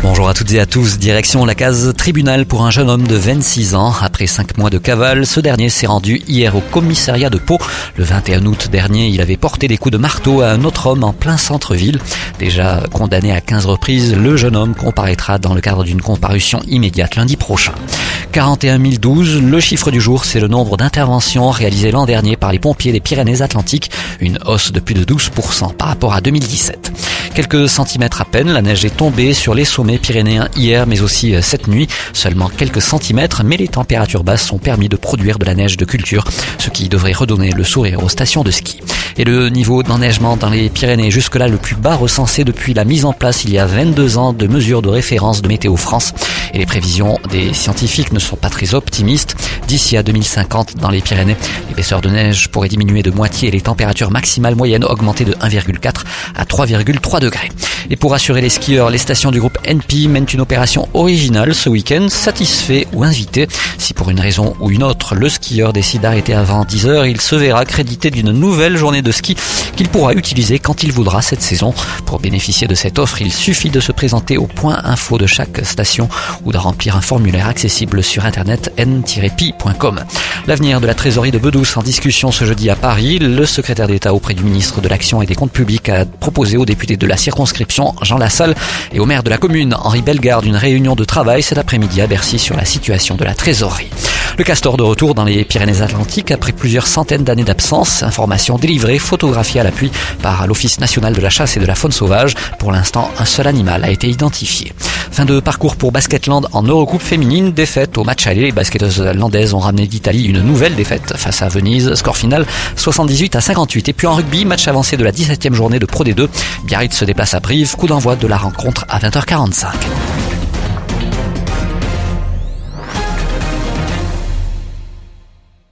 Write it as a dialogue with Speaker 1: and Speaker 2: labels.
Speaker 1: Bonjour à toutes et à tous. Direction la case tribunal pour un jeune homme de 26 ans. Après cinq mois de cavale, ce dernier s'est rendu hier au commissariat de Pau. Le 21 août dernier, il avait porté des coups de marteau à un autre homme en plein centre-ville. Déjà condamné à 15 reprises, le jeune homme comparaîtra dans le cadre d'une comparution immédiate lundi prochain. 41 012, le chiffre du jour, c'est le nombre d'interventions réalisées l'an dernier par les pompiers des Pyrénées-Atlantiques, une hausse de plus de 12% par rapport à 2017. Quelques centimètres à peine, la neige est tombée sur les sommets pyrénéens hier mais aussi euh, cette nuit. Seulement quelques centimètres, mais les températures basses ont permis de produire de la neige de culture, ce qui devrait redonner le sourire aux stations de ski. Et le niveau d'enneigement dans les Pyrénées jusque-là le plus bas recensé depuis la mise en place il y a 22 ans de mesures de référence de Météo France. Et les prévisions des scientifiques ne sont pas très optimistes. D'ici à 2050, dans les Pyrénées, l'épaisseur de neige pourrait diminuer de moitié et les températures maximales moyennes augmenter de 1,4 à 3,3 degrés. Et pour assurer les skieurs, les stations du groupe NP mènent une opération originale ce week-end, satisfait ou invité. Si pour une raison ou une autre, le skieur décide d'arrêter avant 10 heures, il se verra crédité d'une nouvelle journée de ski qu'il pourra utiliser quand il voudra cette saison. Pour bénéficier de cette offre, il suffit de se présenter au point info de chaque station ou de remplir un formulaire accessible sur internet n-pi.com. L'avenir de la trésorerie de Bedouce en discussion ce jeudi à Paris. Le secrétaire d'État auprès du ministre de l'Action et des Comptes Publics a proposé aux députés de la circonscription Jean Lassalle et au maire de la commune Henri Bellegarde une réunion de travail cet après-midi à Bercy sur la situation de la trésorerie. Le castor de retour dans les Pyrénées-Atlantiques après plusieurs centaines d'années d'absence. Information délivrée, photographiée à l'appui par l'Office national de la chasse et de la faune sauvage. Pour l'instant, un seul animal a été identifié. Fin de parcours pour Basketland en Eurocoupe féminine. Défaite au match aller. Les basketteuses landaises ont ramené d'Italie une nouvelle défaite face à Venise. Score final 78 à 58. Et puis en rugby, match avancé de la 17e journée de Pro D2. Biarritz se déplace à Brive. Coup d'envoi de la rencontre à 20h45.